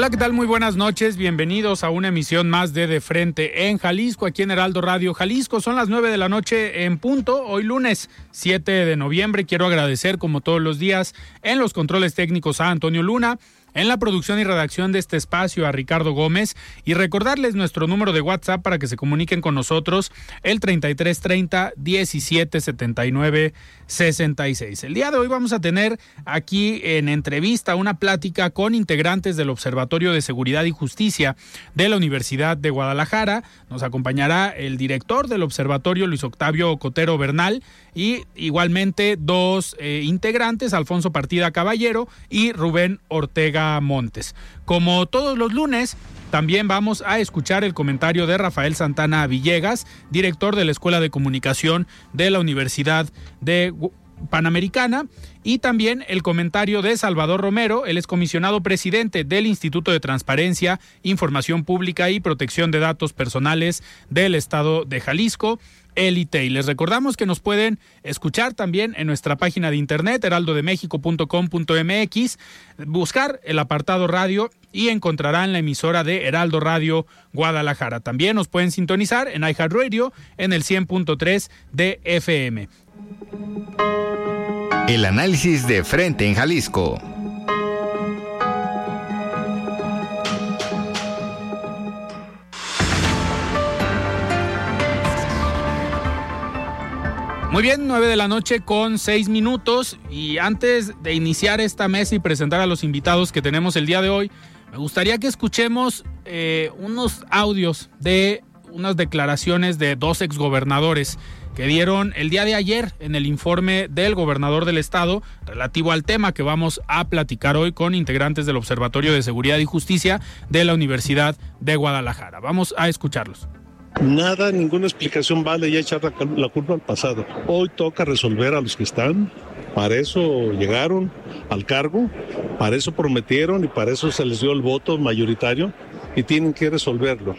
Hola, ¿qué tal? Muy buenas noches. Bienvenidos a una emisión más de De Frente en Jalisco, aquí en Heraldo Radio Jalisco. Son las 9 de la noche en punto, hoy lunes 7 de noviembre. Quiero agradecer, como todos los días, en los controles técnicos a Antonio Luna en la producción y redacción de este espacio a Ricardo Gómez y recordarles nuestro número de WhatsApp para que se comuniquen con nosotros el 3330 1779 66. El día de hoy vamos a tener aquí en entrevista una plática con integrantes del Observatorio de Seguridad y Justicia de la Universidad de Guadalajara. Nos acompañará el director del observatorio Luis Octavio Cotero Bernal y igualmente dos eh, integrantes, Alfonso Partida Caballero y Rubén Ortega Montes. Como todos los lunes, también vamos a escuchar el comentario de Rafael Santana Villegas, director de la Escuela de Comunicación de la Universidad de Panamericana y también el comentario de Salvador Romero, el excomisionado presidente del Instituto de Transparencia, Información Pública y Protección de Datos Personales del Estado de Jalisco. Elite. Y les recordamos que nos pueden escuchar también en nuestra página de internet heraldodemexico.com.mx, buscar el apartado radio y encontrarán la emisora de Heraldo Radio Guadalajara. También nos pueden sintonizar en iHeartRadio en el 100.3 de FM. El análisis de frente en Jalisco. Muy bien, nueve de la noche con seis minutos y antes de iniciar esta mesa y presentar a los invitados que tenemos el día de hoy, me gustaría que escuchemos eh, unos audios de unas declaraciones de dos exgobernadores que dieron el día de ayer en el informe del gobernador del estado relativo al tema que vamos a platicar hoy con integrantes del Observatorio de Seguridad y Justicia de la Universidad de Guadalajara. Vamos a escucharlos. Nada, ninguna explicación vale ya echar la culpa al pasado. Hoy toca resolver a los que están. Para eso llegaron al cargo, para eso prometieron y para eso se les dio el voto mayoritario y tienen que resolverlo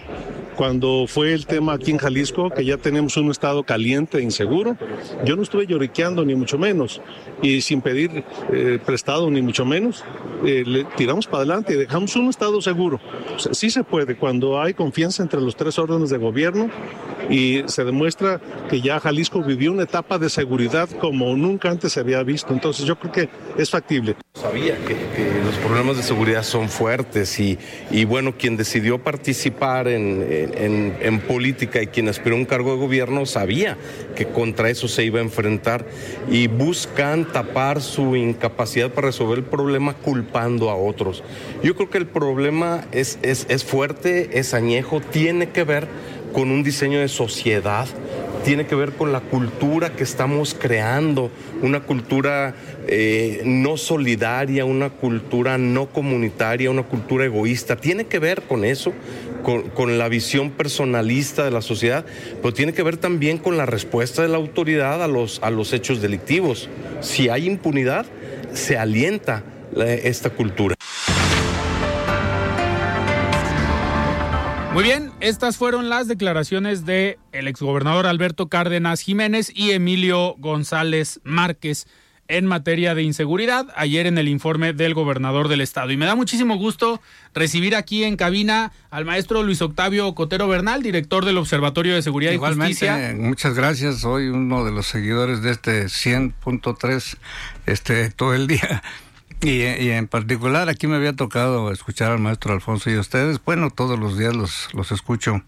cuando fue el tema aquí en Jalisco, que ya tenemos un estado caliente e inseguro, yo no estuve lloriqueando ni mucho menos, y sin pedir eh, prestado ni mucho menos, eh, le tiramos para adelante y dejamos un estado seguro. sí se puede, cuando hay confianza entre los tres órdenes de gobierno y se demuestra que ya Jalisco vivió una etapa de seguridad como nunca antes se había visto. Entonces yo creo que es factible. Sabía que, los problemas de seguridad son fuertes y, y bueno, quien decidió participar en en, política y quien aspiró a un cargo de gobierno sabía que contra eso se iba a enfrentar y buscan tapar su incapacidad para resolver el problema culpando a otros. Yo creo que el problema es, es, es fuerte, es añejo, tiene que ver con un diseño de sociedad tiene que ver con la cultura que estamos creando, una cultura eh, no solidaria, una cultura no comunitaria, una cultura egoísta. Tiene que ver con eso, con, la visión personalista de la sociedad, pero tiene que ver también con la respuesta de la autoridad a los, a los hechos delictivos. Si hay impunidad, se alienta esta cultura. Muy bien, estas fueron las declaraciones de el exgobernador Alberto Cárdenas Jiménez y Emilio González Márquez en materia de inseguridad ayer en el informe del gobernador del estado. Y me da muchísimo gusto recibir aquí en cabina al maestro Luis Octavio Cotero Bernal, director del Observatorio de Seguridad y Justicia. Muchas gracias, soy uno de los seguidores de este 100.3 este todo el día. Y, en particular aquí me había tocado escuchar al maestro Alfonso y a ustedes, bueno, todos los días los, los escucho,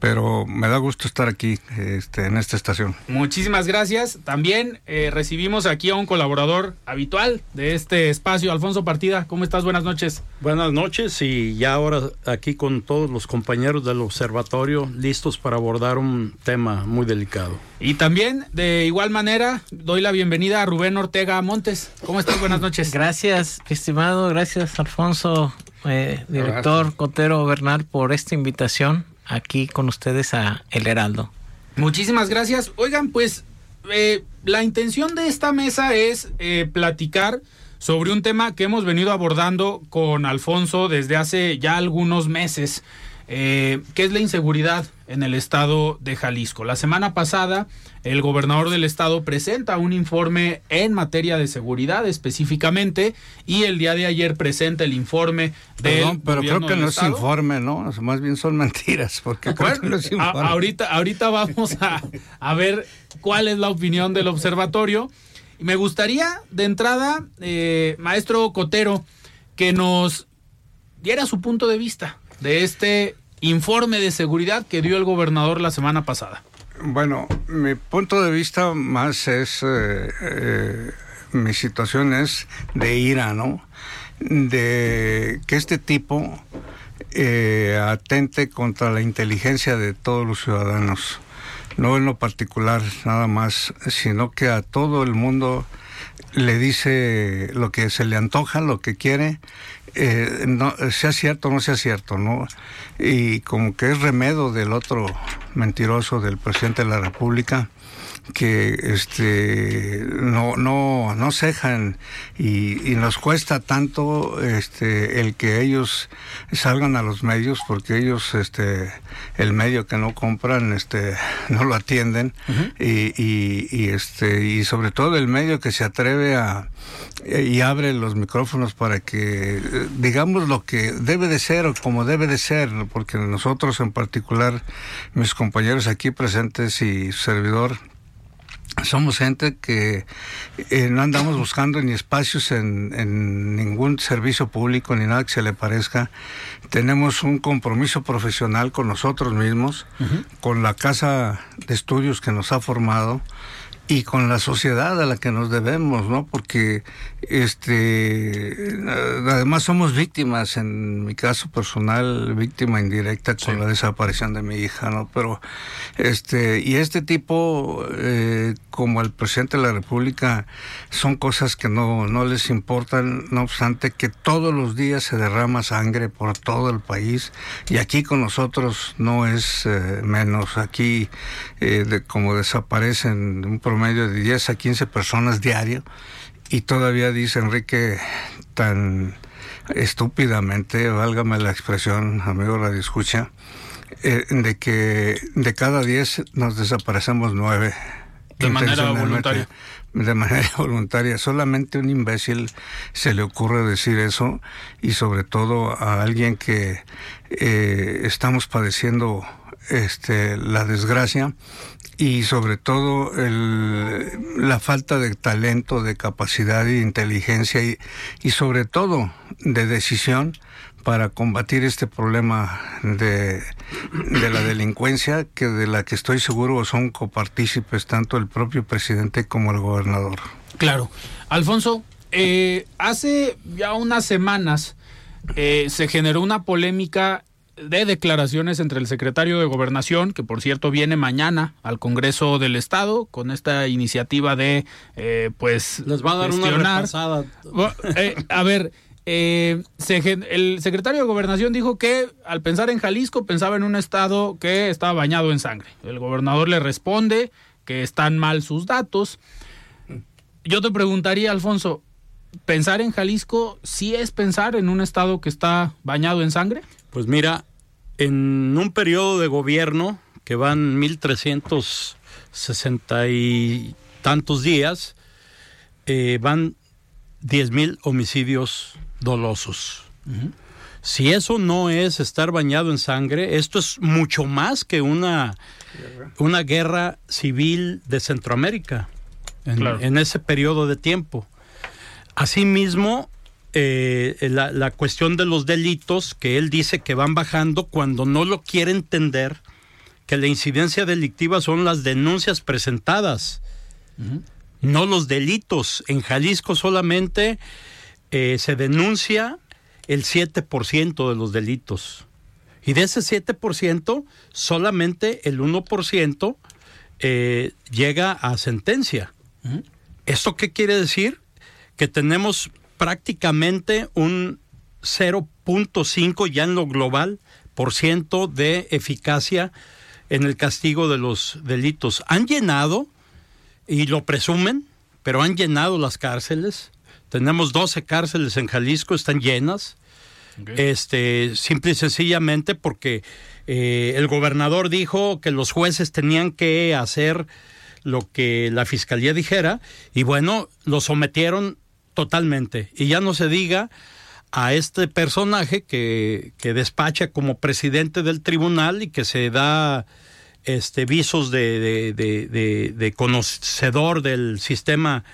pero me da gusto estar aquí este, en esta estación. Muchísimas gracias. También eh, recibimos aquí a un colaborador habitual de este espacio, Alfonso Partida. ¿Cómo estás? Buenas noches. Buenas noches y ya ahora aquí con todos los compañeros del observatorio listos para abordar un tema muy delicado. Y también, de igual manera, doy la bienvenida a Rubén Ortega Montes. ¿Cómo estás? Buenas noches. Gracias, estimado. Gracias, Alfonso, eh, director Cotero Bernal, por esta invitación aquí con ustedes a El Heraldo. Muchísimas gracias. Oigan, pues eh, la intención de esta mesa es eh, platicar sobre un tema que hemos venido abordando con Alfonso desde hace ya algunos meses, eh, que es la inseguridad en el estado de Jalisco. La semana pasada, el gobernador del estado presenta un informe en materia de seguridad específicamente y el día de ayer presenta el informe de. pero creo que no es informe, ¿no? Más bien son mentiras, porque ahorita, ahorita vamos a, a ver cuál es la opinión del observatorio. Y me gustaría, de entrada, eh, maestro Cotero, que nos diera su punto de vista de este informe de seguridad que dio el gobernador la semana pasada. Bueno, mi punto de vista más es, eh, eh, mi situación es de ira, ¿no? De que este tipo atente contra la inteligencia de todos los ciudadanos no en lo particular nada más, sino que a todo el mundo le dice lo que se le antoja, lo que quiere, eh, no, sea cierto o no sea cierto, ¿no? Y como que es remedio del otro mentiroso del presidente de la República, que este no no no cejan y, y, nos cuesta tanto este el que ellos salgan a los medios porque ellos este el medio que no compran este no lo atienden. Y, y, y, este y sobre todo el medio que se atreve a y abre los micrófonos para que digamos lo que debe de ser o como debe de ser porque nosotros en particular mis compañeros aquí presentes y servidor somos gente que eh, no andamos buscando ni espacios en, ningún servicio público ni nada que se le parezca. Tenemos un compromiso profesional con nosotros mismos, con la casa de estudios que nos ha formado y con la sociedad a la que nos debemos, ¿no? Porque este además somos víctimas en mi caso personal, víctima indirecta con la desaparición de mi hija, ¿no? Pero este y este tipo eh, como el presidente de la República son cosas que no no les importan, no obstante que todos los días se derrama sangre por todo el país y aquí con nosotros no es eh, menos, aquí eh, de, como desaparecen un medio de 10 a 15 personas diario y todavía dice Enrique tan estúpidamente, válgame la expresión, amigo Radio Escucha, eh, de que de cada 10 nos desaparecemos 9. De manera voluntaria. De manera voluntaria. Solamente un imbécil se le ocurre decir eso y sobre todo a alguien que eh, estamos padeciendo este, la desgracia y sobre todo el, la falta de talento, de capacidad e inteligencia y, y sobre todo de decisión para combatir este problema de, de, la delincuencia que de la que estoy seguro son copartícipes tanto el propio presidente como el gobernador. Claro. Alfonso, eh, hace ya unas semanas eh, se generó una polémica de declaraciones entre el secretario de Gobernación, que por cierto viene mañana al Congreso del Estado con esta iniciativa de, eh, pues, les va a dar una repasada. Eh, a ver, eh, el secretario de Gobernación dijo que al pensar en Jalisco pensaba en un estado que estaba bañado en sangre. El gobernador le responde que están mal sus datos. Yo te preguntaría, Alfonso, ¿pensar en Jalisco sí es pensar en un estado que está bañado en sangre? Pues mira, en un periodo de gobierno que van 1360 y tantos días, eh, van 10 mil homicidios dolosos. Si eso no es estar bañado en sangre, esto es mucho más que una, una guerra civil de Centroamérica en, en ese periodo de tiempo. Asimismo, eh, la, la, cuestión de los delitos que él dice que van bajando cuando no lo quiere entender que la incidencia delictiva son las denuncias presentadas, no los delitos. En Jalisco solamente eh, se denuncia el 7% de los delitos. Y de ese 7%, solamente el 1% eh, llega a sentencia. ¿Esto qué quiere decir? Que tenemos prácticamente un 0.5 ya en lo global por ciento de eficacia en el castigo de los delitos. Han llenado, y lo presumen, pero han llenado las cárceles. Tenemos 12 cárceles en Jalisco, están llenas. Este, simple y sencillamente porque eh, el gobernador dijo que los jueces tenían que hacer lo que la fiscalía dijera y bueno, lo sometieron totalmente. Y ya no se diga a este personaje que, que despacha como presidente del tribunal y que se da este visos de, de, conocedor del sistema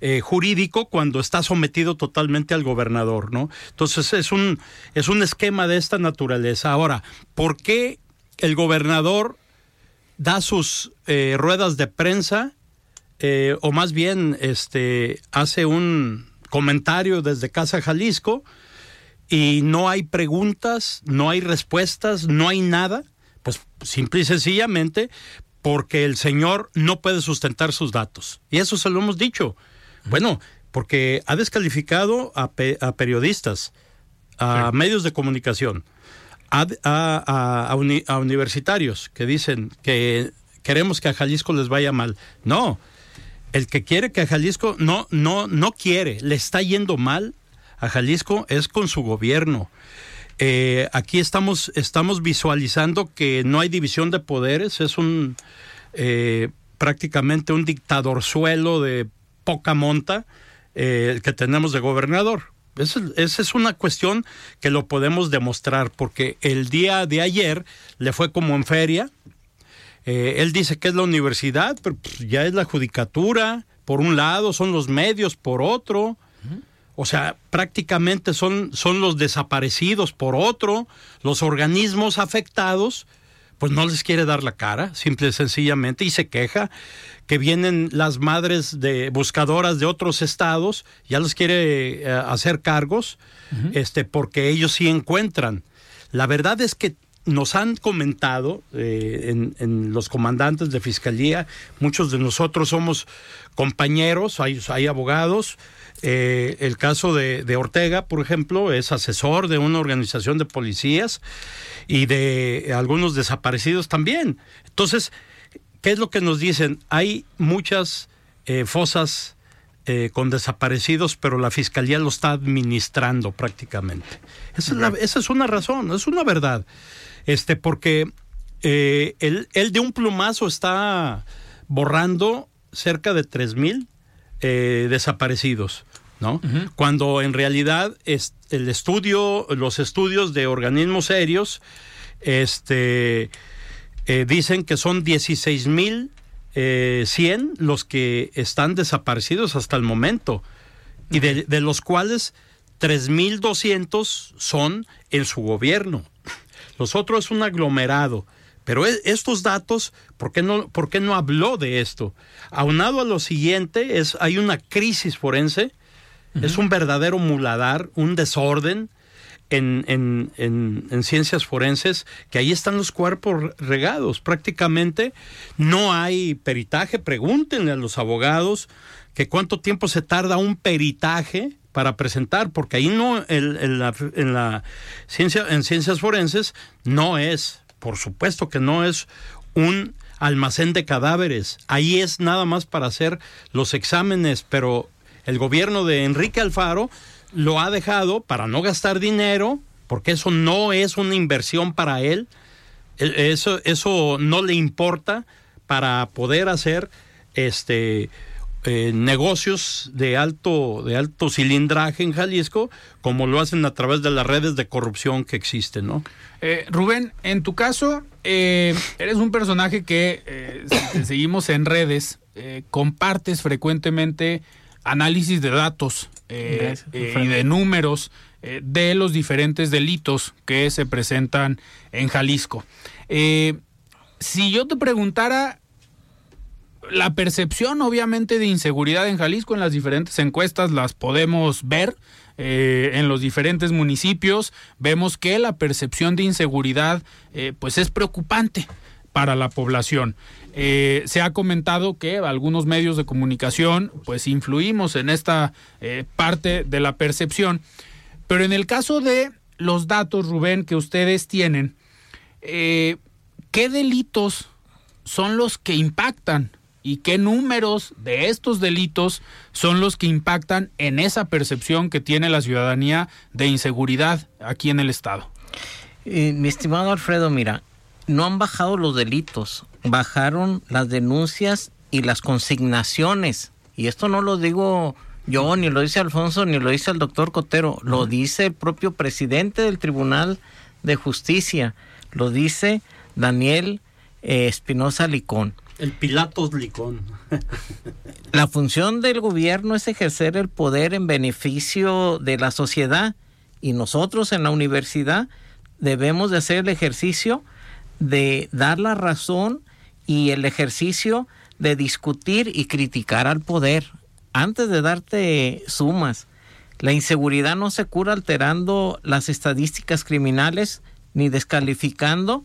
eh, jurídico cuando está sometido totalmente al gobernador, ¿no? Entonces es un es un esquema de esta naturaleza. Ahora, ¿por qué el gobernador da sus eh, ruedas de prensa eh, o más bien este hace un comentario desde Casa Jalisco y no hay preguntas, no hay respuestas, no hay nada, pues simple y sencillamente porque el señor no puede sustentar sus datos. Y eso se lo hemos dicho. Bueno, porque ha descalificado a, periodistas, a medios de comunicación, a, universitarios que dicen que queremos que a Jalisco les vaya mal. No, el que quiere que Jalisco no, no, no quiere, le está yendo mal a Jalisco es con su gobierno. Eh, aquí estamos, estamos visualizando que no hay división de poderes, es un eh, prácticamente un dictadorzuelo de poca monta eh, el que tenemos de gobernador. Esa, es una cuestión que lo podemos demostrar, porque el día de ayer le fue como en feria. Él dice que es la universidad, pero pues, ya es la judicatura, por un lado, son los medios, por otro. O sea, prácticamente son, son los desaparecidos por otro, los organismos afectados, pues no les quiere dar la cara, simple y sencillamente, y se queja que vienen las madres de buscadoras de otros estados, ya les quiere eh, hacer cargos, este, porque ellos sí encuentran. La verdad es que nos han comentado eh, en, los comandantes de fiscalía, muchos de nosotros somos compañeros, hay, hay abogados, eh, el caso de, Ortega, por ejemplo, es asesor de una organización de policías y de algunos desaparecidos también. Entonces, ¿qué es lo que nos dicen? Hay muchas eh, fosas eh, con desaparecidos, pero la fiscalía lo está administrando prácticamente. Esa, es, una razón, es una verdad. Este, porque él, él, de un plumazo está borrando cerca de tres mil desaparecidos. ¿no? Cuando en realidad es el estudio, los estudios de organismos serios, este, eh, dicen que son 16 mil eh, los que están desaparecidos hasta el momento, y de, de los cuales 3.200 son en su gobierno. Los otros es un aglomerado. Pero e, estos datos, ¿por qué, no, ¿por qué no habló de esto? Aunado a lo siguiente, es, hay una crisis forense es un verdadero muladar, un desorden en, en, ciencias forenses, que ahí están los cuerpos regados. Prácticamente no hay peritaje. Pregúntenle a los abogados que cuánto tiempo se tarda un peritaje para presentar, porque ahí no, en, la, en la ciencia, en ciencias forenses, no es, por supuesto que no es un almacén de cadáveres. Ahí es nada más para hacer los exámenes, pero el gobierno de Enrique Alfaro lo ha dejado para no gastar dinero, porque eso no es una inversión para él, e, eso, eso no le importa para poder hacer este eh, negocios de alto, de alto cilindraje en Jalisco, como lo hacen a través de las redes de corrupción que existen, ¿no? Eh, Rubén, en tu caso, eh, eres un personaje que seguimos en redes, compartes frecuentemente análisis de datos eh, eh, y de números eh, de los diferentes delitos que se presentan en Jalisco. si yo te preguntara la percepción obviamente de inseguridad en Jalisco en las diferentes encuestas las podemos ver eh, en los diferentes municipios vemos que la percepción de inseguridad eh, pues es preocupante para la población. Eh, se ha comentado que algunos medios de comunicación pues influimos en esta parte de la percepción, pero en el caso de los datos, Rubén, que ustedes tienen, ¿qué delitos son los que impactan y qué números de estos delitos son los que impactan en esa percepción que tiene la ciudadanía de inseguridad aquí en el Estado. Eh, mi estimado Alfredo, mira, no han bajado los delitos, bajaron las denuncias y las consignaciones. Y esto no lo digo yo, ni lo dice Alfonso, ni lo dice el doctor Cotero, lo dice el propio presidente del Tribunal de Justicia, lo dice Daniel eh, Espinosa Licón. El Pilatos Licón. la función del gobierno es ejercer el poder en beneficio de la sociedad y nosotros en la universidad debemos de hacer el ejercicio de dar la razón y el ejercicio de discutir y criticar al poder antes de darte sumas. La inseguridad no se cura alterando las estadísticas criminales ni descalificando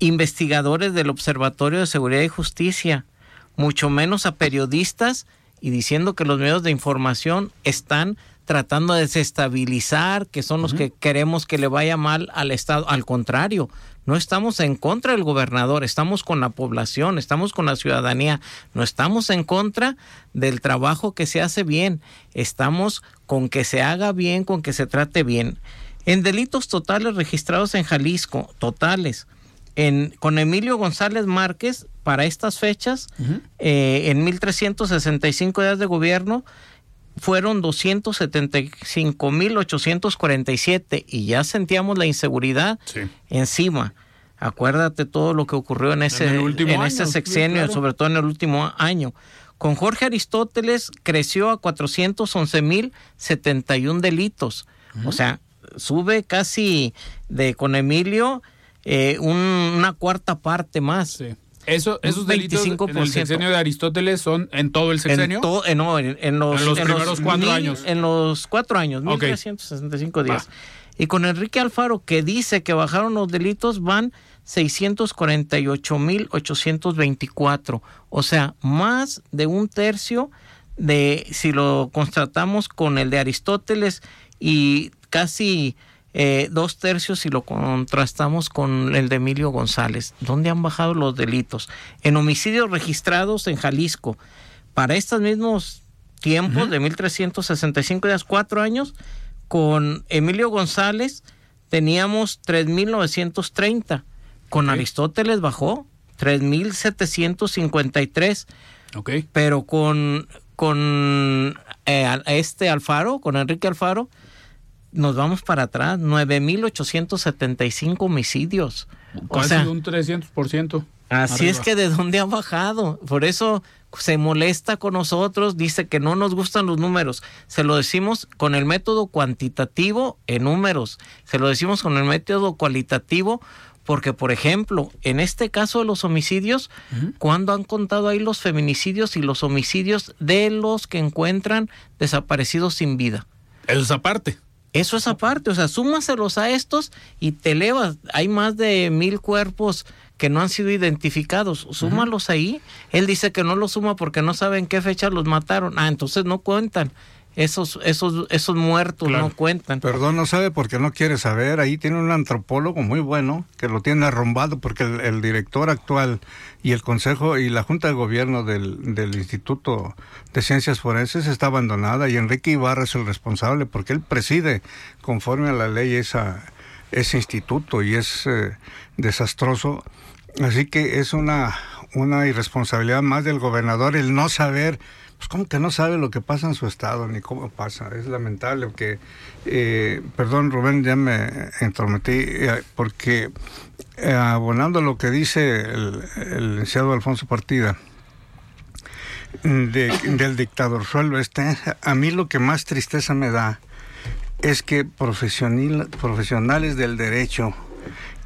investigadores del Observatorio de Seguridad y Justicia, mucho menos a periodistas y diciendo que los medios de información están tratando de desestabilizar, que son los que queremos que le vaya mal al Estado. Al contrario, no estamos en contra del gobernador, estamos con la población, estamos con la ciudadanía, no estamos en contra del trabajo que se hace bien, estamos con que se haga bien, con que se trate bien. En delitos totales registrados en Jalisco, totales, con Emilio González Márquez para estas fechas, eh, en 1365 días de gobierno, fueron 275.847 y ya sentíamos la inseguridad encima. Acuérdate todo lo que ocurrió en ese, en, ese sexenio, sobre todo en el último año. Con Jorge Aristóteles creció a 411.071 delitos. O sea, sube casi de con Emilio eh, una cuarta parte más. Eso, esos delitos en el sexenio de Aristóteles son en todo el sexenio. En, eh, no, en, los, primeros cuatro años. En los cuatro años, 1365 días. Y con Enrique Alfaro, que dice que bajaron los delitos, van 648.824. O sea, más de un tercio de, si lo constatamos con el de Aristóteles y casi eh, dos tercios si lo contrastamos con el de Emilio González. ¿Dónde han bajado los delitos? En homicidios registrados en Jalisco, para estos mismos tiempos de 1365 días, cuatro años, con Emilio González teníamos 3.930. Con Aristóteles bajó 3.753. Ok. Pero con, con eh, este Alfaro, con Enrique Alfaro, nos vamos para atrás, 9.875 homicidios. o sea, un 300%. Así es que de dónde ha bajado. Por eso se molesta con nosotros, dice que no nos gustan los números. Se lo decimos con el método cuantitativo en números. Se lo decimos con el método cualitativo porque, por ejemplo, en este caso de los homicidios, ¿cuándo han contado ahí los feminicidios y los homicidios de los que encuentran desaparecidos sin vida? Eso es aparte. Eso es aparte, o sea, súmaselos a estos y te elevas. Hay más de mil cuerpos que no han sido identificados. Súmalos ahí. Él dice que no los suma porque no sabe en qué fecha los mataron. Ah, entonces no cuentan esos, esos, esos muertos no cuentan. Perdón, no sabe porque no quiere saber. Ahí tiene un antropólogo muy bueno que lo tiene arrombado porque el, director actual y el consejo y la junta de gobierno del, del, Instituto de Ciencias Forenses está abandonada y Enrique Ibarra es el responsable porque él preside conforme a la ley esa, ese instituto y es eh, desastroso. Así que es una, una irresponsabilidad más del gobernador el no saber pues como que no sabe lo que pasa en su estado ni cómo pasa. Es lamentable que, eh, perdón Rubén, ya me entrometí, eh, porque eh, abonando lo que dice el, el licenciado Alfonso Partida, del dictador suelo este, a mí lo que más tristeza me da es que profesionales del derecho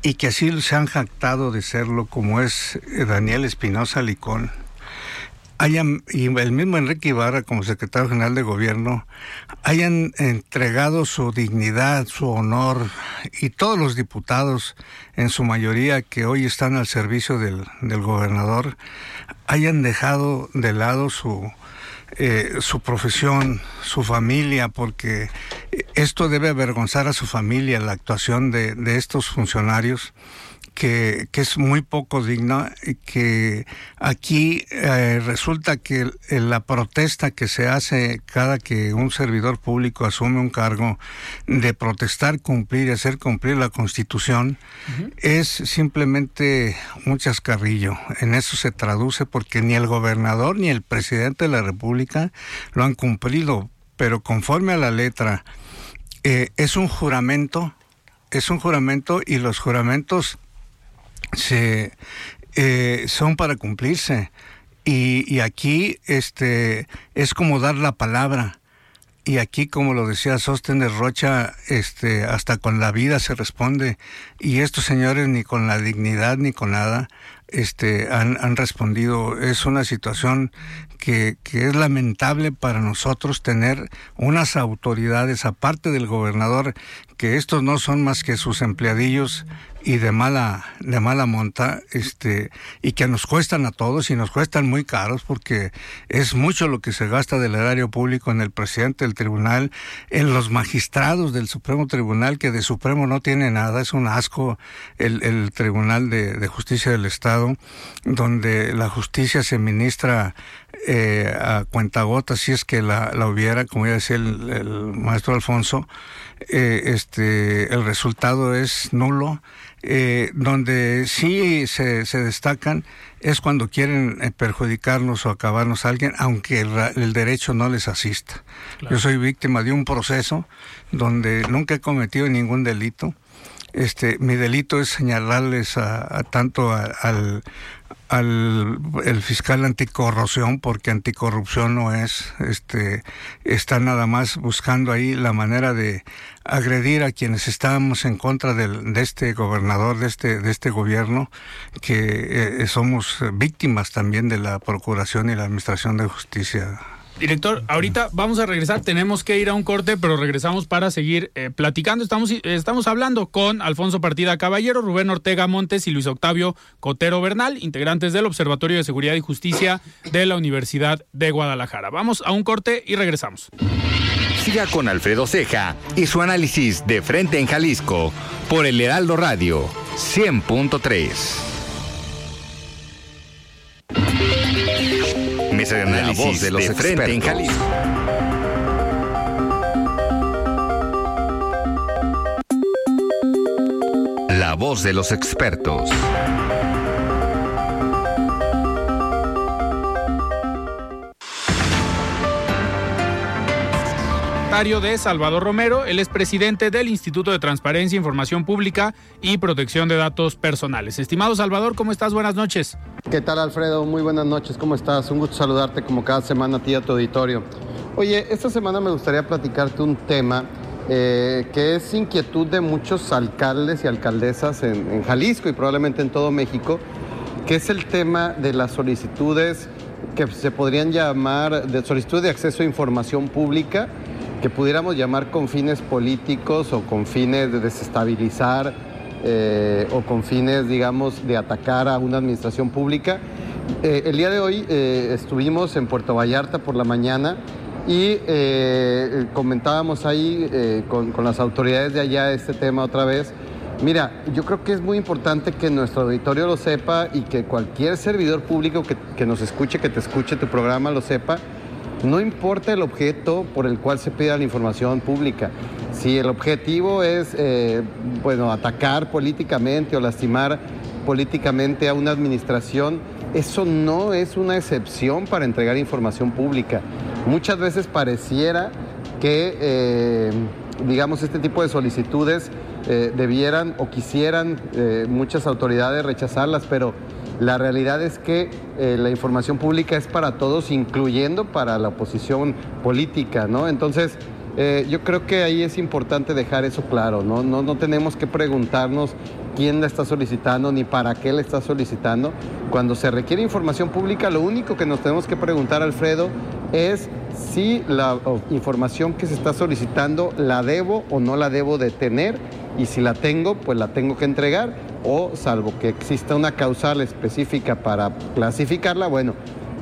y que así se han jactado de serlo, como es Daniel Espinosa Licón, hayan, y el mismo Enrique Ibarra como secretario general de gobierno, hayan entregado su dignidad, su honor, y todos los diputados, en su mayoría que hoy están al servicio del, del gobernador, hayan dejado de lado su, eh, su profesión, su familia, porque esto debe avergonzar a su familia, la actuación de, de estos funcionarios que, es muy poco digna y que aquí eh, resulta que la protesta que se hace cada que un servidor público asume un cargo de protestar, cumplir y hacer cumplir la constitución es simplemente un chascarrillo. En eso se traduce porque ni el gobernador ni el presidente de la República lo han cumplido, pero conforme a la letra eh, es un juramento, es un juramento y los juramentos se, eh, son para cumplirse. Y, aquí este, es como dar la palabra. Y aquí, como lo decía Sóstenes Rocha, este, hasta con la vida se responde. Y estos señores ni con la dignidad ni con nada este, han, han respondido. Es una situación que, que, es lamentable para nosotros tener unas autoridades, aparte del gobernador, que estos no son más que sus empleadillos y de mala de mala monta este y que nos cuestan a todos y nos cuestan muy caros porque es mucho lo que se gasta del erario público en el presidente del tribunal en los magistrados del Supremo Tribunal que de Supremo no tiene nada es un asco el, el Tribunal de, de Justicia del Estado donde la justicia se ministra eh, a cuentagotas si es que la, la hubiera como ya decía el, el maestro Alfonso eh, este el resultado es nulo eh, donde sí se, se, destacan es cuando quieren eh, perjudicarnos o acabarnos a alguien, aunque el, derecho no les asista. Yo soy víctima de un proceso donde nunca he cometido ningún delito. Este, mi delito es señalarles a, tanto al, al el fiscal anticorrupción porque anticorrupción no es este está nada más buscando ahí la manera de agredir a quienes estábamos en contra del, de este gobernador de este de este gobierno que eh, somos víctimas también de la procuración y la administración de justicia Director, ahorita vamos a regresar, tenemos que ir a un corte, pero regresamos para seguir eh, platicando. Estamos, estamos hablando con Alfonso Partida Caballero, Rubén Ortega Montes y Luis Octavio Cotero Bernal, integrantes del Observatorio de Seguridad y Justicia de la Universidad de Guadalajara. Vamos a un corte y regresamos. Siga con Alfredo Ceja y su análisis de frente en Jalisco por el Heraldo Radio 100.3. De análisis de los de frente en Jalisco. La voz de los expertos. De Salvador Romero, él es presidente del Instituto de Transparencia, Información Pública y Protección de Datos Personales. Estimado Salvador, ¿cómo estás? Buenas noches. ¿Qué tal Alfredo? Muy buenas noches, ¿cómo estás? Un gusto saludarte como cada semana a ti y a tu auditorio. Oye, esta semana me gustaría platicarte un tema eh, que es inquietud de muchos alcaldes y alcaldesas en, en Jalisco y probablemente en todo México, que es el tema de las solicitudes que se podrían llamar de solicitud de acceso a información pública que pudiéramos llamar con fines políticos o con fines de desestabilizar eh, o con fines, digamos, de atacar a una administración pública. Eh, el día de hoy eh, estuvimos en Puerto Vallarta por la mañana y comentábamos ahí con, las autoridades de allá este tema otra vez. Mira, yo creo que es muy importante que nuestro auditorio lo sepa y que cualquier servidor público que nos escuche, que te escuche tu programa, lo sepa no importa el objeto por el cual se pida la información pública. Si el objetivo es, eh, bueno, atacar políticamente o lastimar políticamente a una administración, eso no es una excepción para entregar información pública. Muchas veces pareciera que, eh, digamos, este tipo de solicitudes eh, debieran o quisieran muchas autoridades rechazarlas, pero la realidad es que eh, la información pública es para todos, incluyendo para la oposición política, ¿no? Entonces, eh, yo creo que ahí es importante dejar eso claro, ¿no? ¿no? No tenemos que preguntarnos quién la está solicitando ni para qué la está solicitando. Cuando se requiere información pública, lo único que nos tenemos que preguntar, Alfredo, es si la información que se está solicitando la debo o no la debo de tener y si la tengo, pues la tengo que entregar o salvo que exista una causal específica para clasificarla, bueno,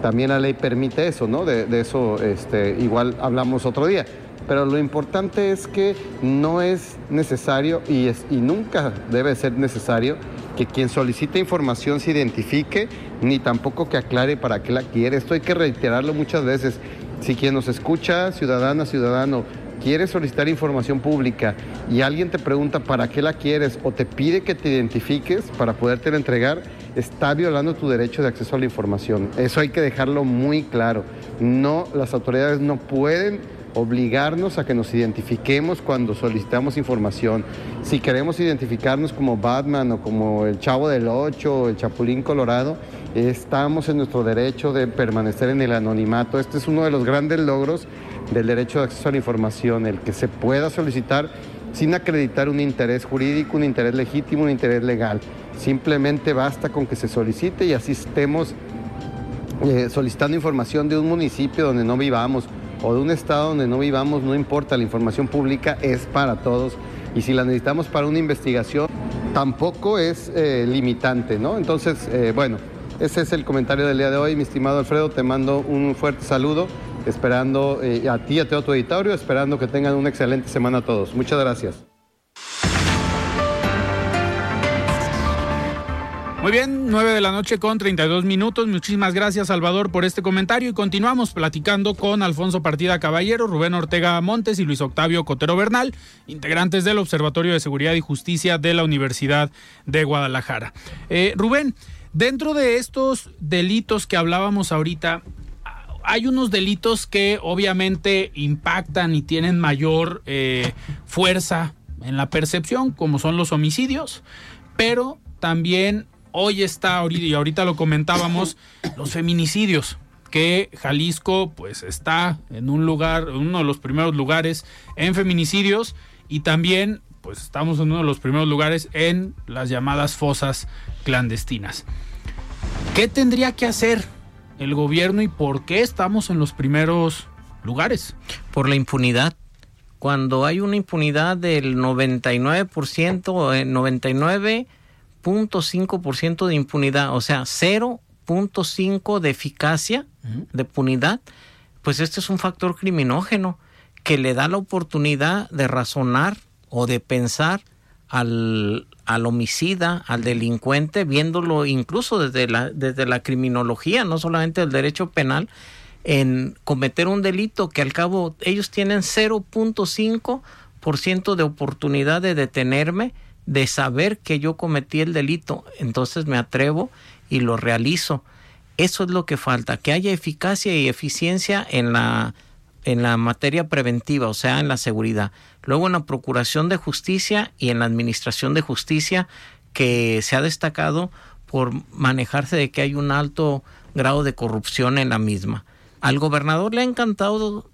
también la ley permite eso, ¿no? De, eso este, igual hablamos otro día pero lo importante es que no es necesario y, es, y nunca debe ser necesario que quien solicite información se identifique, ni tampoco que aclare para qué la quiere. Esto hay que reiterarlo muchas veces. Si quien nos escucha, ciudadana, ciudadano, quiere solicitar información pública y alguien te pregunta para qué la quieres o te pide que te identifiques para poderte entregar, está violando tu derecho de acceso a la información. Eso hay que dejarlo muy claro. No, las autoridades no pueden obligarnos a que nos identifiquemos cuando solicitamos información. Si queremos identificarnos como Batman o como el Chavo del Ocho o el Chapulín Colorado, estamos en nuestro derecho de permanecer en el anonimato. Este es uno de los grandes logros del derecho de acceso a la información, el que se pueda solicitar sin acreditar un interés jurídico, un interés legítimo, un interés legal. Simplemente basta con que se solicite y así estemos eh, solicitando información de un municipio donde no vivamos o de un estado donde no vivamos, no importa, la información pública es para todos y si la necesitamos para una investigación tampoco es eh, limitante, ¿no? Entonces, eh, bueno, ese es el comentario del día de hoy, mi estimado Alfredo, te mando un fuerte saludo, esperando eh, a ti y a todo tu auditorio, esperando que tengan una excelente semana a todos. Muchas gracias. Muy bien, 9 de la noche con 32 minutos. Muchísimas gracias, Salvador, por este comentario. Y continuamos platicando con Alfonso Partida Caballero, Rubén Ortega Montes y Luis Octavio Cotero Bernal, integrantes del Observatorio de Seguridad y Justicia de la Universidad de Guadalajara. Eh, Rubén, dentro de estos delitos que hablábamos ahorita, hay unos delitos que obviamente impactan y tienen mayor eh, fuerza en la percepción, como son los homicidios, pero también hoy está, y ahorita lo comentábamos, los feminicidios que Jalisco pues está en un lugar, uno de los primeros lugares en feminicidios y también pues estamos en uno de los primeros lugares en las llamadas fosas clandestinas. ¿Qué tendría que hacer el gobierno y por qué estamos en los primeros lugares? Por la impunidad. Cuando hay una impunidad del 99%, 99 0.5% de impunidad, o sea, 0.5 de eficacia de punidad, pues este es un factor criminógeno que le da la oportunidad de razonar o de pensar al, al homicida, al delincuente, viéndolo incluso desde la, desde la criminología, no solamente el derecho penal, en cometer un delito que al cabo ellos tienen 0.5% de oportunidad de detenerme de saber que yo cometí el delito, entonces me atrevo y lo realizo. Eso es lo que falta, que haya eficacia y eficiencia en la, en la materia preventiva, o sea, en la seguridad. Luego en la procuración de justicia y en la administración de justicia, que se ha destacado por manejarse de que hay un alto grado de corrupción en la misma. Al gobernador le ha encantado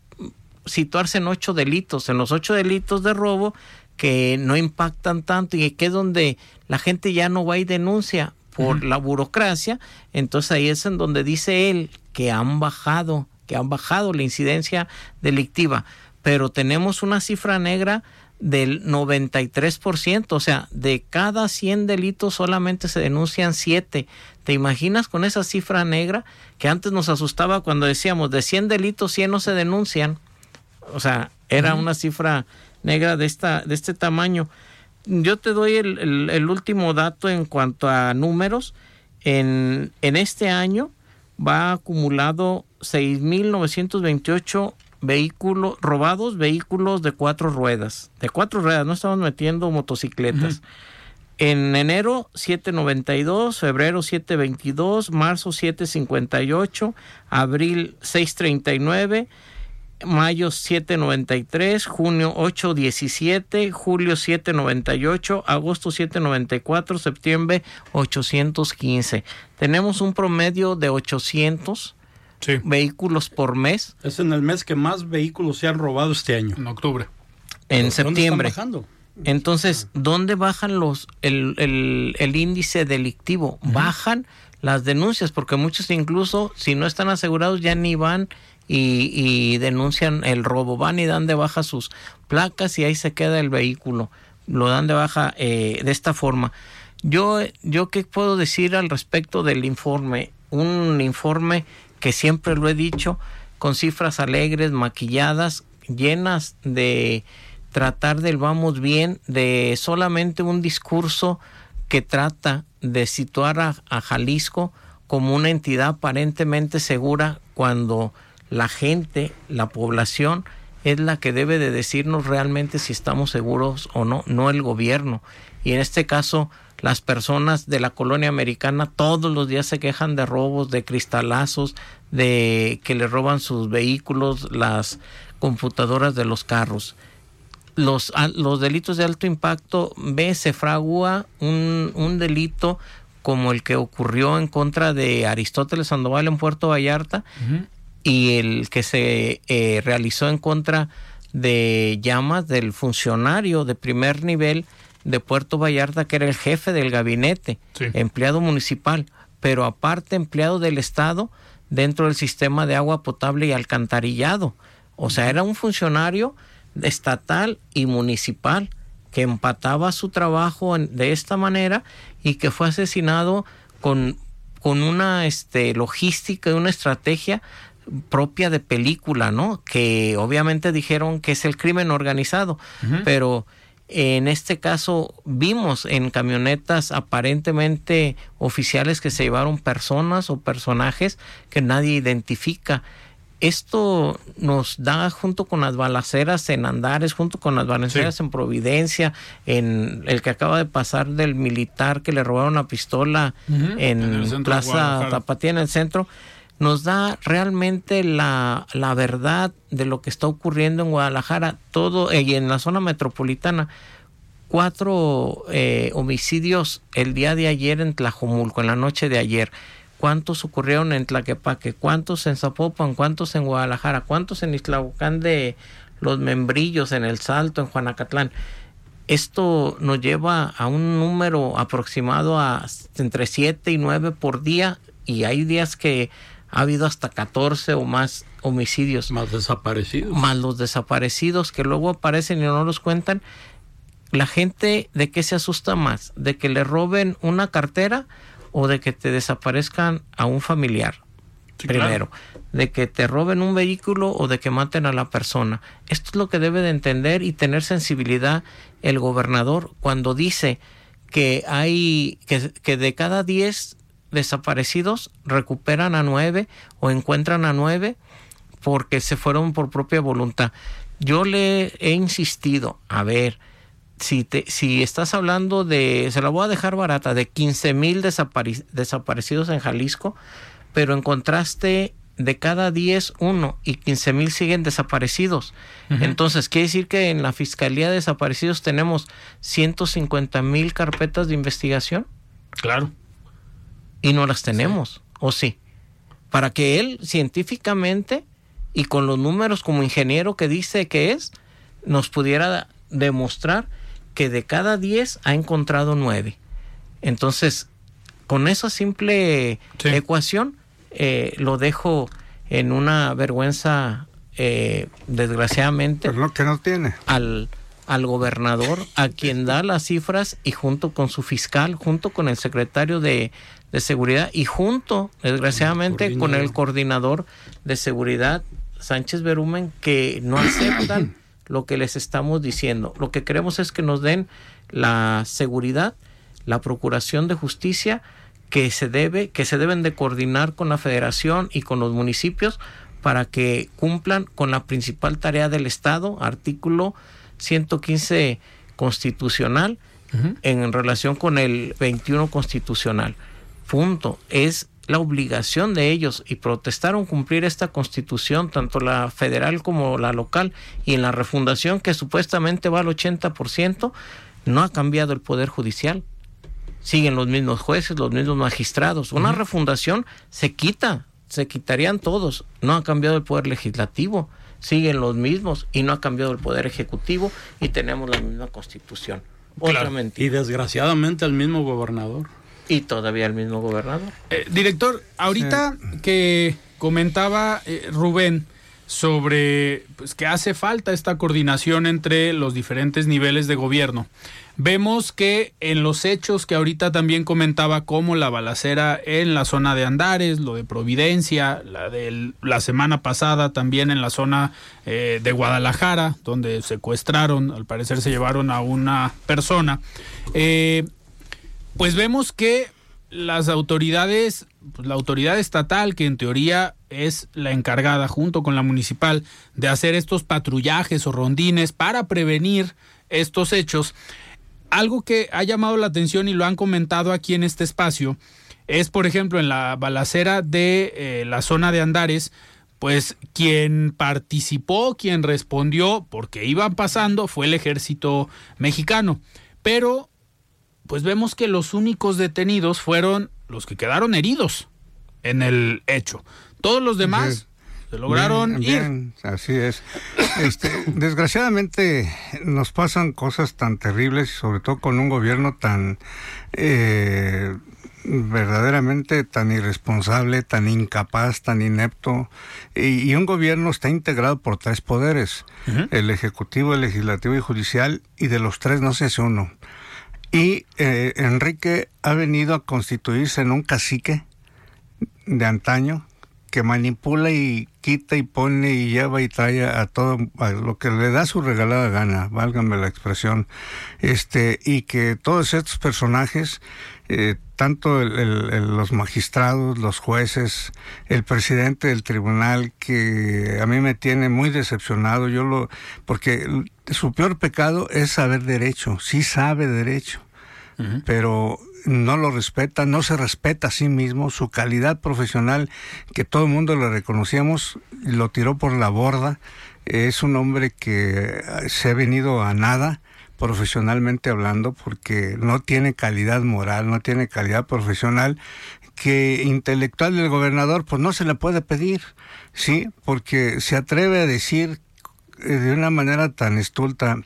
situarse en ocho delitos. En los ocho delitos de robo que no impactan tanto y que es donde la gente ya no va y denuncia por la burocracia, entonces ahí es en donde dice él que han bajado, que han bajado la incidencia delictiva, pero tenemos una cifra negra del 93%, o sea, de cada 100 delitos solamente se denuncian 7. ¿Te imaginas con esa cifra negra que antes nos asustaba cuando decíamos de 100 delitos 100 no se denuncian? O sea, era una cifra negra de, esta, de este tamaño. Yo te doy el, el, último dato en cuanto a números. En, en este año va acumulado 6.928 vehículos robados, vehículos de cuatro ruedas. De cuatro ruedas, no estamos metiendo motocicletas. En enero 792, febrero 722, marzo 758, abril 639, mayo 793, junio 817, julio 798, agosto 794, septiembre 815. Tenemos un promedio de 800 vehículos por mes. Es en el mes que más vehículos se han robado este año. En octubre. En ¿Dónde septiembre. están bajando? Entonces, ¿dónde bajan los el, el- el índice delictivo? Bajan las denuncias, porque muchos incluso, si no están asegurados, ya ni van y, y denuncian el robo. Van y dan de baja sus placas y ahí se queda el vehículo. Lo dan de baja eh, de esta forma. Yo, yo qué puedo decir al respecto del informe. Un informe que siempre lo he dicho, con cifras alegres, maquilladas, llenas de tratar del vamos bien, de solamente un discurso que trata de situar a, a Jalisco como una entidad aparentemente segura cuando la gente, la población, es la que debe de decirnos realmente si estamos seguros o no, no el gobierno. Y en este caso, las personas de la colonia americana todos los días se quejan de robos, de cristalazos, de que le roban sus vehículos, las computadoras de los carros. Los, a- los delitos de alto impacto, ve, se fragua un, un delito como el que ocurrió en contra de Aristóteles Sandoval en Puerto Vallarta y el que se eh, realizó en contra de llamas del funcionario de primer nivel de Puerto Vallarta, que era el jefe del gabinete, Sí. empleado municipal, pero aparte empleado del Estado dentro del sistema de agua potable y alcantarillado. O sea, era un funcionario estatal y municipal que empataba su trabajo de esta manera y que fue asesinado con, con una este, logística y una estrategia propia de película, ¿no? Que obviamente dijeron que es el crimen organizado, pero en este caso vimos en camionetas aparentemente oficiales que se llevaron personas o personajes que nadie identifica. Esto nos da junto con las balaceras en Andares, junto con las balaceras en Providencia, en el que acaba de pasar del militar que le robaron la pistola en, en Plaza. Tapatía en el centro, nos da realmente la, la verdad de lo que está ocurriendo en Guadalajara, todo eh, y en la zona metropolitana. Cuatro eh, homicidios el día de ayer en Tlajomulco, en la noche de ayer. ¿Cuántos ocurrieron en Tlaquepaque? ¿Cuántos en Zapopan? ¿Cuántos en Guadalajara? ¿Cuántos en Islahuacán de los Membrillos, en El Salto, en Juanacatlán? Esto nos lleva a un número aproximado a entre 7 y 9 por día y hay días que ha habido hasta 14 o más homicidios Más desaparecidos. más los desaparecidos que luego aparecen y no los cuentan. La gente, ¿de qué se asusta más? ¿De que le roben una cartera o de que te desaparezcan a un familiar? Sí, Primero, de que te roben un vehículo o de que maten a la persona. Esto es lo que debe de entender y tener sensibilidad el gobernador cuando dice que hay que, que de cada 10 desaparecidos recuperan a 9 o encuentran a 9 porque se fueron por propia voluntad. Yo le he insistido, a ver, si, te, si estás hablando de, se la voy a dejar barata, de 15 mil desaparecidos en Jalisco, pero en contraste de cada 10, uno y 15 mil siguen desaparecidos. Entonces, quiere decir que en la Fiscalía de Desaparecidos tenemos 150 mil carpetas de investigación Claro. Y no las tenemos, ¿o sí? Para que él científicamente y con los números como ingeniero que dice que es, nos pudiera demostrar que de cada 10 ha encontrado 9. Entonces, con esa simple Sí. ecuación, eh, lo dejo en una vergüenza, eh, desgraciadamente, Pero no, que no tiene. al, al gobernador, a quien da las cifras y junto con su fiscal, junto con el secretario de, de seguridad y junto, desgraciadamente, con el coordinador de seguridad, Sánchez Berumen, que no aceptan lo que les estamos diciendo. Lo que queremos es que nos den la seguridad, la procuración de justicia que se debe, que se deben de coordinar con la federación y con los municipios para que cumplan con la principal tarea del Estado, artículo 115 constitucional, en relación con el 21 constitucional. Punto. Es la obligación de ellos y protestaron cumplir esta constitución, tanto la federal como la local, y en la refundación que supuestamente va al 80%, no ha cambiado el Poder Judicial siguen los mismos jueces, los mismos magistrados. Una refundación se quita, se quitarían todos. No ha cambiado el poder legislativo, siguen los mismos y no ha cambiado el poder ejecutivo y tenemos la misma constitución. Y desgraciadamente el mismo gobernador. Y todavía el mismo gobernador. Eh, director, ahorita que comentaba eh, Rubén sobre pues, que hace falta esta coordinación entre los diferentes niveles de gobierno. Vemos que en los hechos que ahorita también comentaba, como la balacera en la zona de Andares, lo de Providencia, la de la semana pasada también en la zona eh, de Guadalajara, donde secuestraron, al parecer se llevaron a una persona, eh, pues vemos que las autoridades, pues la autoridad estatal, que en teoría es la encargada junto con la municipal de hacer estos patrullajes o rondines para prevenir estos hechos, algo que ha llamado la atención y lo han comentado aquí en este espacio es, por ejemplo, en la balacera de eh, la zona de Andares, pues quien participó, quien respondió, porque iban pasando, fue el ejército mexicano. Pero, pues vemos que los únicos detenidos fueron los que quedaron heridos en el hecho. Todos los demás se lograron ir. así es. Este, desgraciadamente nos pasan cosas tan terribles, sobre todo con un gobierno tan eh, verdaderamente tan irresponsable, tan incapaz, tan inepto. Y, un gobierno está integrado por tres poderes, el ejecutivo, el legislativo y judicial, y de los tres no se hace uno. Y eh, Enrique ha venido a constituirse en un cacique de antaño, que manipula y quita y pone y lleva y trae a todo a lo que le da su regalada gana, válgame la expresión, este y que todos estos personajes, eh, tanto los magistrados, los jueces, el presidente del tribunal, que a mí me tiene muy decepcionado, yo lo porque su peor pecado es saber derecho, sí sabe derecho, pero no lo respeta, no se respeta a sí mismo, su calidad profesional, que todo el mundo le reconocíamos, lo tiró por la borda. Es un hombre que se ha venido a nada profesionalmente hablando porque no tiene calidad moral, no tiene calidad profesional que intelectual del gobernador pues no se le puede pedir, sí, porque se atreve a decir eh, de una manera tan estulta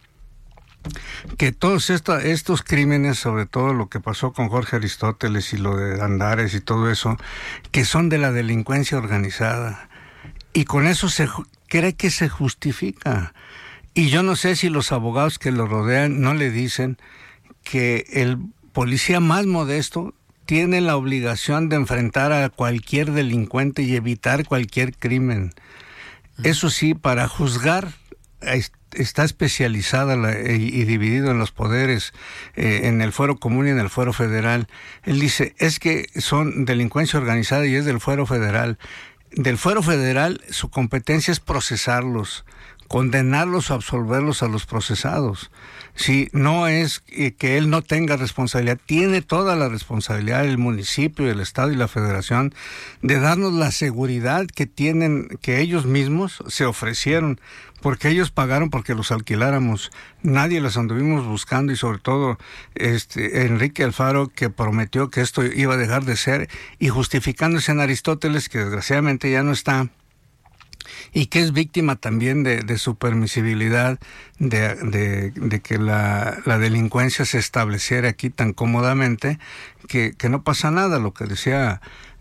que todos estos crímenes, sobre todo lo que pasó con Jorge Aristóteles y lo de Andares y todo eso, que son de la delincuencia organizada. Y con eso se cree que se justifica. Y yo no sé si los abogados que lo rodean no le dicen que el policía más modesto tiene la obligación de enfrentar a cualquier delincuente y evitar cualquier crimen. Eso sí, para juzgar está especializada y, dividido en los poderes, eh, en el fuero común y en el fuero federal. Él dice, es que son delincuencia organizada y es del fuero federal. Del fuero federal su competencia es procesarlos, condenarlos o absolverlos a los procesados. Si no es que él no tenga responsabilidad, tiene toda la responsabilidad el municipio, el estado y la federación de darnos la seguridad que tienen, que ellos mismos se ofrecieron porque ellos pagaron porque los alquiláramos. Nadie los anduvimos buscando y sobre todo este Enrique Alfaro que prometió que esto iba a dejar de ser y justificándose en Aristóteles que desgraciadamente ya no está y que es víctima también de, su permisibilidad, de, que la, delincuencia se estableciera aquí tan cómodamente, que, no pasa nada, lo que decía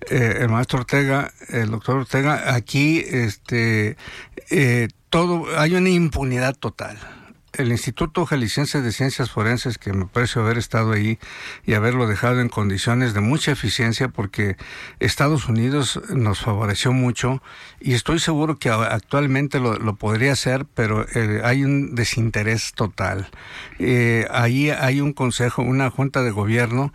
eh, el maestro Ortega, el doctor Ortega, aquí este, eh, todo, hay una impunidad total. El Instituto Jalisciense de Ciencias Forenses, que me parece haber estado ahí y haberlo dejado en condiciones de mucha eficiencia, porque Estados Unidos nos favoreció mucho y estoy seguro que actualmente lo, podría hacer, pero eh, hay un desinterés total. Eh, ahí hay un consejo, una junta de gobierno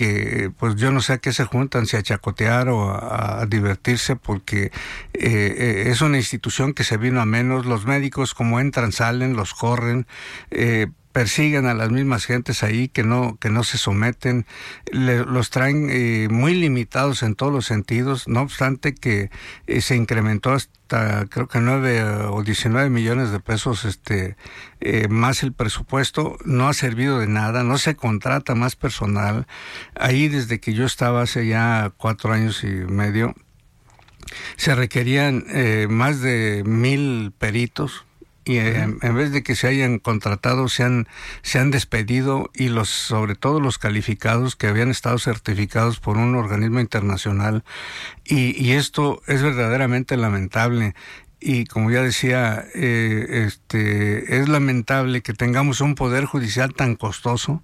que pues yo no sé a qué se juntan, si a chacotear o a, divertirse, porque eh, eh, es una institución que se vino a menos. Los médicos como entran, salen, los corren, eh, persiguen a las mismas gentes ahí que no que no se someten los traen eh, muy limitados en todos los sentidos. No obstante que eh, se incrementó hasta creo que 9 o 19 millones de pesos este eh, más el presupuesto. No ha servido de nada no se contrata más personal. Ahí desde que yo estaba hace ya cuatro años y medio se requerían eh, más de mil peritos y eh, en, vez de que se hayan contratado se han se han despedido y los sobre todo los calificados que habían estado certificados por un organismo internacional. Y, y esto es verdaderamente lamentable y como ya decía, eh, este, es lamentable que tengamos un poder judicial tan costoso,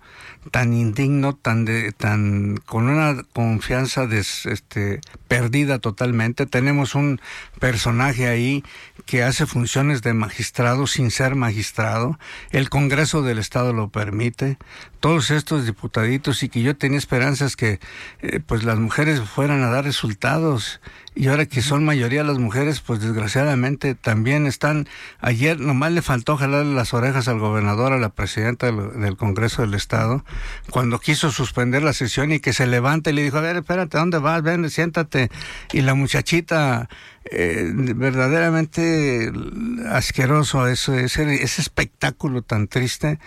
tan indigno, tan de, tan con una confianza des, este, perdida totalmente. Tenemos un personaje ahí que hace funciones de magistrado sin ser magistrado. El Congreso del Estado lo permite. Todos estos diputaditos y que yo tenía esperanzas que eh, pues las mujeres fueran a dar resultados y ahora que son mayoría las mujeres, pues desgraciadamente también están. Ayer nomás le faltó jalarle las orejas al gobernador, a la presidenta del, Congreso del Estado, cuando quiso suspender la sesión y que se levante y le dijo, a ver, espérate, ¿dónde vas? Ven, siéntate. Y la muchachita, eh, verdaderamente asqueroso, ese, ese espectáculo tan triste,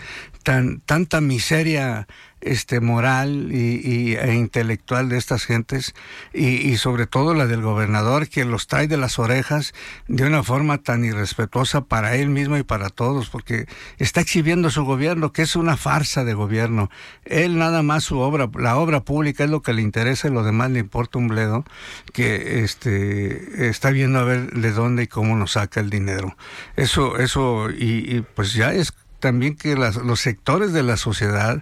tan, tanta miseria este moral y, e intelectual de estas gentes y, sobre todo la del gobernador que los trae de las orejas de una forma tan irrespetuosa para él mismo y para todos porque está exhibiendo su gobierno que es una farsa de gobierno. Él nada más su obra la obra pública es lo que le interesa y lo demás le importa un bledo que este está viendo a ver de dónde y cómo nos saca el dinero. Eso eso y, y pues ya es también que las, los sectores de la sociedad,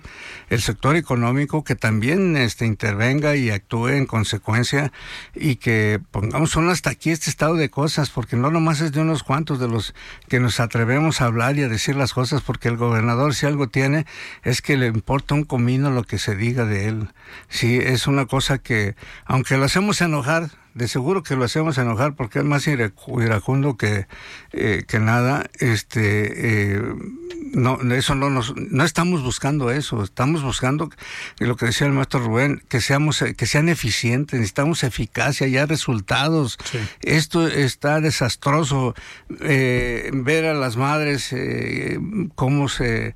el sector económico, que también este, intervenga y actúe en consecuencia y que pongamos solo hasta aquí este estado de cosas, porque no nomás es de unos cuantos de los que nos atrevemos a hablar y a decir las cosas, porque el gobernador si algo tiene es que le importa un comino lo que se diga de él. Sí, es una cosa que, aunque lo hacemos enojar, de seguro que lo hacemos enojar porque es más iracundo que, eh, que nada. Este, eh, no, eso no nos, no estamos buscando eso, estamos buscando lo que decía el maestro Rubén, que seamos, que sean eficientes, necesitamos eficacia, ya resultados. Esto está desastroso, eh, ver a las madres cómo se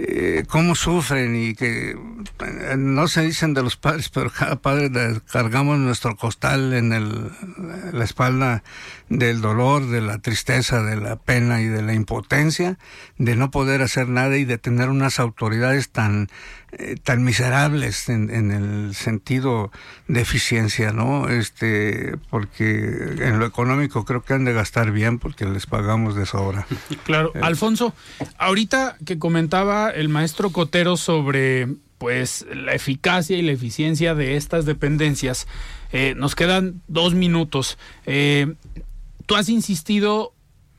eh, cómo sufren y que eh, no se dicen de los padres, pero cada padre cargamos nuestro costal en el, la espalda del dolor, de la tristeza, de la pena y de la impotencia, de no poder hacer nada y de tener unas autoridades tan, eh, tan miserables en, en, el sentido de eficiencia, ¿no? Este, porque en lo económico creo que han de gastar bien porque les pagamos de sobra. Claro, eh. Alfonso, ahorita que comentaba el maestro Cotero sobre pues la eficacia y la eficiencia de estas dependencias. Eh, nos quedan dos minutos. Eh, tú has insistido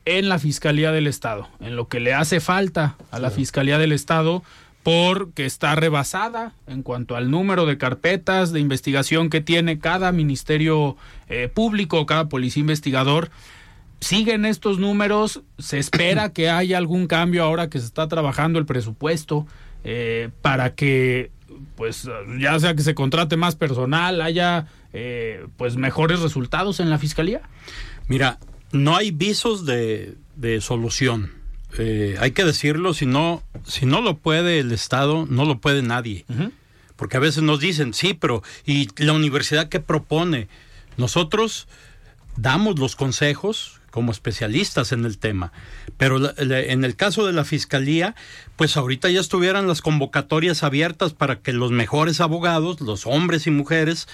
en la Fiscalía del Estado, en lo que le hace falta a la Fiscalía del Estado porque está rebasada en cuanto al número de carpetas de investigación que tiene cada ministerio eh, público, cada policía investigador. Siguen estos números, se espera que haya algún cambio ahora que se está trabajando el presupuesto eh, para que, pues, ya sea que se contrate más personal, haya, eh, pues, mejores resultados en la fiscalía. Mira, no hay visos de, solución. Eh, hay que decirlo, si no, si no lo puede el Estado, no lo puede nadie. Porque a veces nos dicen, sí, pero ¿y la universidad qué propone? Nosotros damos los consejos como especialistas en el tema, pero en el caso de la fiscalía, pues ahorita ya estuvieran las convocatorias abiertas para que los mejores abogados, los hombres y mujeres,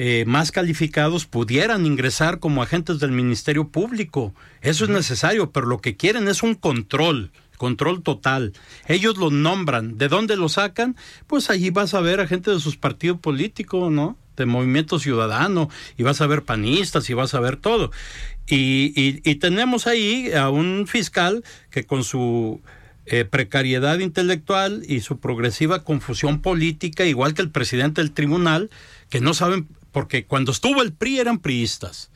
eh, más calificados pudieran ingresar como agentes del Ministerio Público. Eso es necesario, pero lo que quieren es un control control total. Ellos lo nombran. ¿De dónde lo sacan? Pues allí vas a ver a gente de sus partidos políticos, ¿no? De Movimiento Ciudadano, y vas a ver panistas, y vas a ver todo. Y, y, tenemos ahí a un fiscal que con su eh, precariedad intelectual y su progresiva confusión política, igual que el presidente del tribunal, que no saben porque cuando estuvo el PRI eran priistas.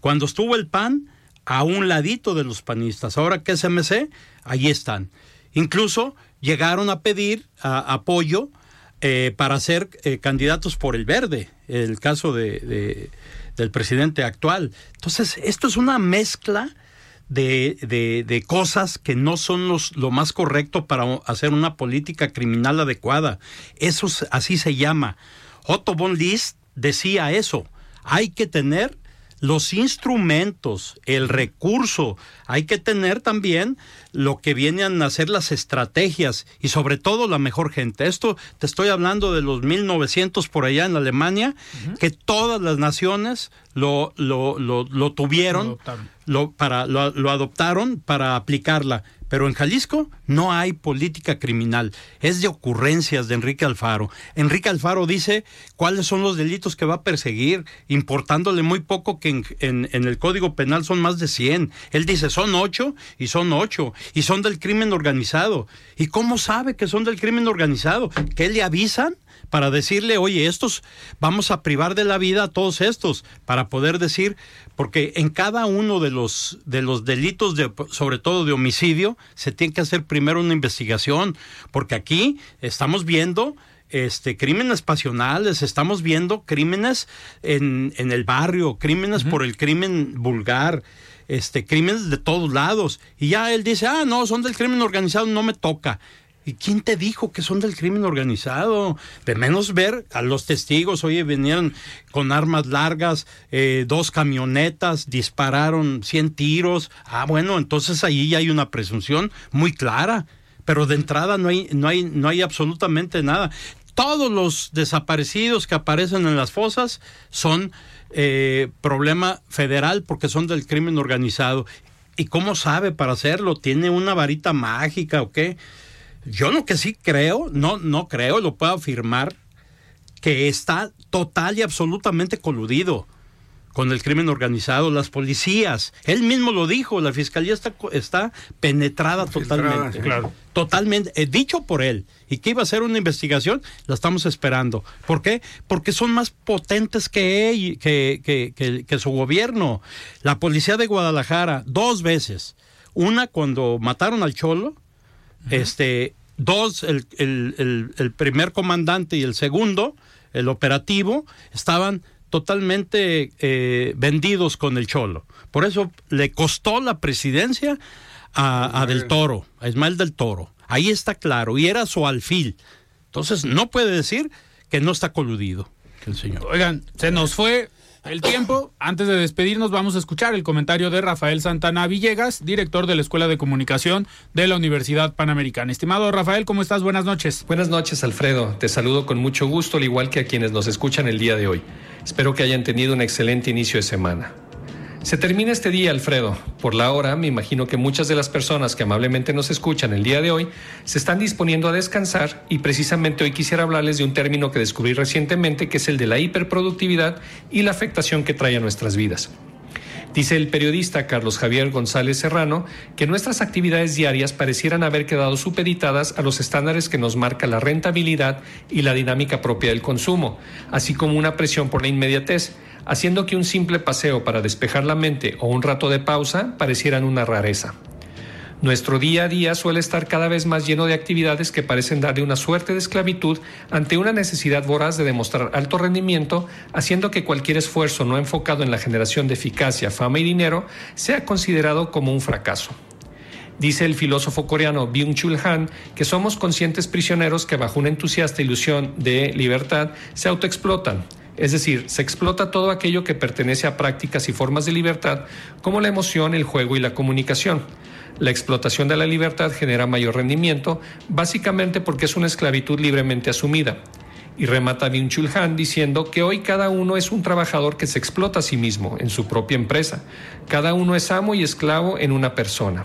Cuando estuvo el PAN, a un ladito de los panistas. Ahora que es MC, ahí están. Incluso llegaron a pedir apoyo eh, para ser eh, candidatos por el verde, el caso de, del presidente actual. Entonces, esto es una mezcla de, de, cosas que no son los, lo más correcto para hacer una política criminal adecuada. Eso así se llama. Otto von List decía eso, hay que tener los instrumentos, el recurso. Hay que tener también lo que vienen a ser las estrategias y sobre todo la mejor gente. Esto te estoy hablando de los 1900 por allá en Alemania, que todas las naciones lo, lo, lo, tuvieron, lo, para, lo adoptaron para aplicarla. Pero en Jalisco no hay política criminal, es de ocurrencias de Enrique Alfaro. Enrique Alfaro dice cuáles son los delitos que va a perseguir, importándole muy poco que en, el Código Penal son más de 100. Él dice son ocho y son ocho y son del crimen organizado. ¿Y cómo sabe que son del crimen organizado? ¿Que le avisan? Para decirle, oye, estos vamos a privar de la vida a todos estos, para poder decir, porque en cada uno de los de los delitos de sobre todo de homicidio se tiene que hacer primero una investigación, porque aquí estamos viendo este, crímenes pasionales, estamos viendo crímenes en, en el barrio, crímenes por el crimen vulgar, este, crímenes de todos lados. Y ya él dice, ah, no, son del crimen organizado, no me toca. ¿Y quién te dijo que son del crimen organizado? De menos ver a los testigos, oye, venían con armas largas, eh, dos camionetas, dispararon 100 tiros. Ah, bueno, entonces ahí hay una presunción muy clara. Pero de entrada no hay, no hay, no hay absolutamente nada. Todos los desaparecidos que aparecen en las fosas son eh, problema federal porque son del crimen organizado. ¿Y cómo sabe para hacerlo? ¿Tiene una varita mágica o qué? Yo lo que sí creo, no, no creo, lo puedo afirmar, que está total y absolutamente coludido con el crimen organizado, las policías. Él mismo lo dijo, la fiscalía está, está penetrada totalmente. Claro. Totalmente, eh, dicho por él, y que iba a hacer una investigación, la estamos esperando. ¿Por qué? Porque son más potentes que, él, que, que, que su gobierno. La policía de Guadalajara, dos veces. Una cuando mataron al Cholo, este, dos, el, el, primer comandante y el segundo, el operativo, estaban totalmente eh, vendidos con el Cholo. Por eso le costó la presidencia a, Del Toro, a Ismael del Toro. Ahí está claro, y era su alfil. Entonces no puede decir que no está coludido el señor. Oigan, se nos fue el tiempo. Antes de despedirnos, vamos a escuchar el comentario de Rafael Santana Villegas, director de la Escuela de Comunicación de la Universidad Panamericana. Estimado Rafael, ¿cómo estás? Buenas noches. Buenas noches, Alfredo. Te saludo con mucho gusto, al igual que a quienes nos escuchan el día de hoy. Espero que hayan tenido un excelente inicio de semana. Se termina este día, Alfredo. Por la hora, me imagino que muchas de las personas que amablemente nos escuchan el día de hoy se están disponiendo a descansar y precisamente hoy quisiera hablarles de un término que descubrí recientemente que es el de la hiperproductividad y la afectación que trae a nuestras vidas. Dice el periodista Carlos Javier González Serrano que nuestras actividades diarias parecieran haber quedado supeditadas a los estándares que nos marca la rentabilidad y la dinámica propia del consumo, así como una presión por la inmediatez, haciendo que un simple paseo para despejar la mente o un rato de pausa parecieran una rareza. Nuestro día a día suele estar cada vez más lleno de actividades que parecen darle una suerte de esclavitud ante una necesidad voraz de demostrar alto rendimiento, haciendo que cualquier esfuerzo no enfocado en la generación de eficacia, fama y dinero sea considerado como un fracaso. Dice el filósofo coreano Byung-Chul Han que somos conscientes prisioneros que bajo una entusiasta ilusión de libertad se autoexplotan es decir, se explota todo aquello que pertenece a prácticas y formas de libertad como la emoción, el juego y la comunicación. La explotación de la libertad genera mayor rendimiento, básicamente porque es una esclavitud libremente asumida. Y remata Bin Chulhan diciendo que hoy cada uno es un trabajador que se explota a sí mismo en su propia empresa. Cada uno es amo y esclavo en una persona.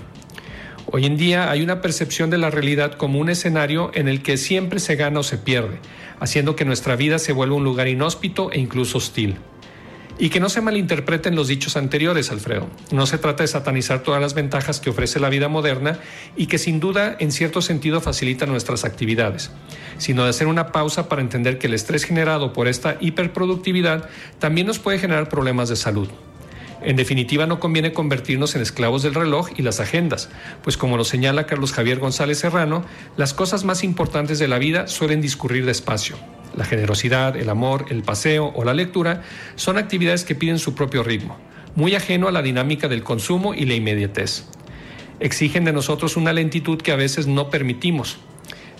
Hoy en día hay una percepción de la realidad como un escenario en el que siempre se gana o se pierde, haciendo que nuestra vida se vuelva un lugar inhóspito e incluso hostil. Y que no se malinterpreten los dichos anteriores, Alfredo. No se trata de satanizar todas las ventajas que ofrece la vida moderna y que sin duda en cierto sentido facilita nuestras actividades, sino de hacer una pausa para entender que el estrés generado por esta hiperproductividad también nos puede generar problemas de salud. En definitiva, no conviene convertirnos en esclavos del reloj y las agendas, pues como lo señala Carlos Javier González Serrano, las cosas más importantes de la vida suelen discurrir despacio. La generosidad, el amor, el paseo o la lectura son actividades que piden su propio ritmo, muy ajeno a la dinámica del consumo y la inmediatez. Exigen de nosotros una lentitud que a veces no permitimos.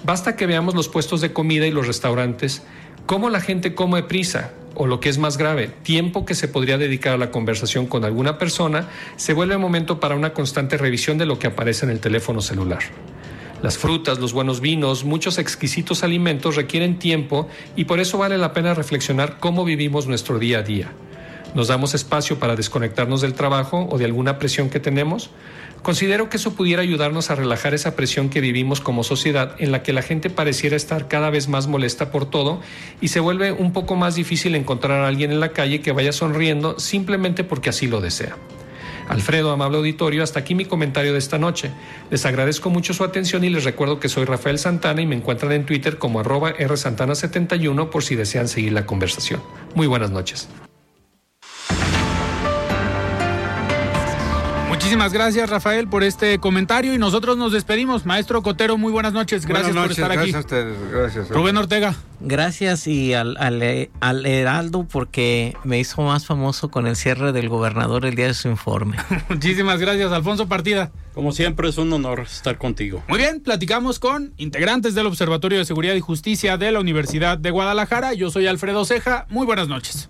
Basta que veamos los puestos de comida y los restaurantes, cómo la gente come prisa, o lo que es más grave, tiempo que se podría dedicar a la conversación con alguna persona, se vuelve momento para una constante revisión de lo que aparece en el teléfono celular. Las frutas, los buenos vinos, muchos exquisitos alimentos requieren tiempo y por eso vale la pena reflexionar cómo vivimos nuestro día a día. ¿Nos damos espacio para desconectarnos del trabajo o de alguna presión que tenemos? Considero que eso pudiera ayudarnos a relajar esa presión que vivimos como sociedad en la que la gente pareciera estar cada vez más molesta por todo y se vuelve un poco más difícil encontrar a alguien en la calle que vaya sonriendo simplemente porque así lo desea. Alfredo, amable auditorio, hasta aquí mi comentario de esta noche. Les agradezco mucho su atención y les recuerdo que soy Rafael Santana y me encuentran en Twitter como arroba rsantana71 por si desean seguir la conversación. Muy buenas noches. Muchísimas gracias, Rafael, por este comentario y nosotros nos despedimos. Maestro Cotero, muy buenas noches. Gracias Buenas por estar aquí. gracias a ustedes, gracias. Rubén Ortega. Gracias y al, al, al Heraldo porque me hizo más famoso con el cierre del gobernador el día de su informe. Muchísimas gracias, Alfonso Partida. Como siempre es un honor estar contigo. Muy bien, platicamos con integrantes del Observatorio de Seguridad y Justicia de la Universidad de Guadalajara. Yo soy Alfredo Ceja. Muy buenas noches.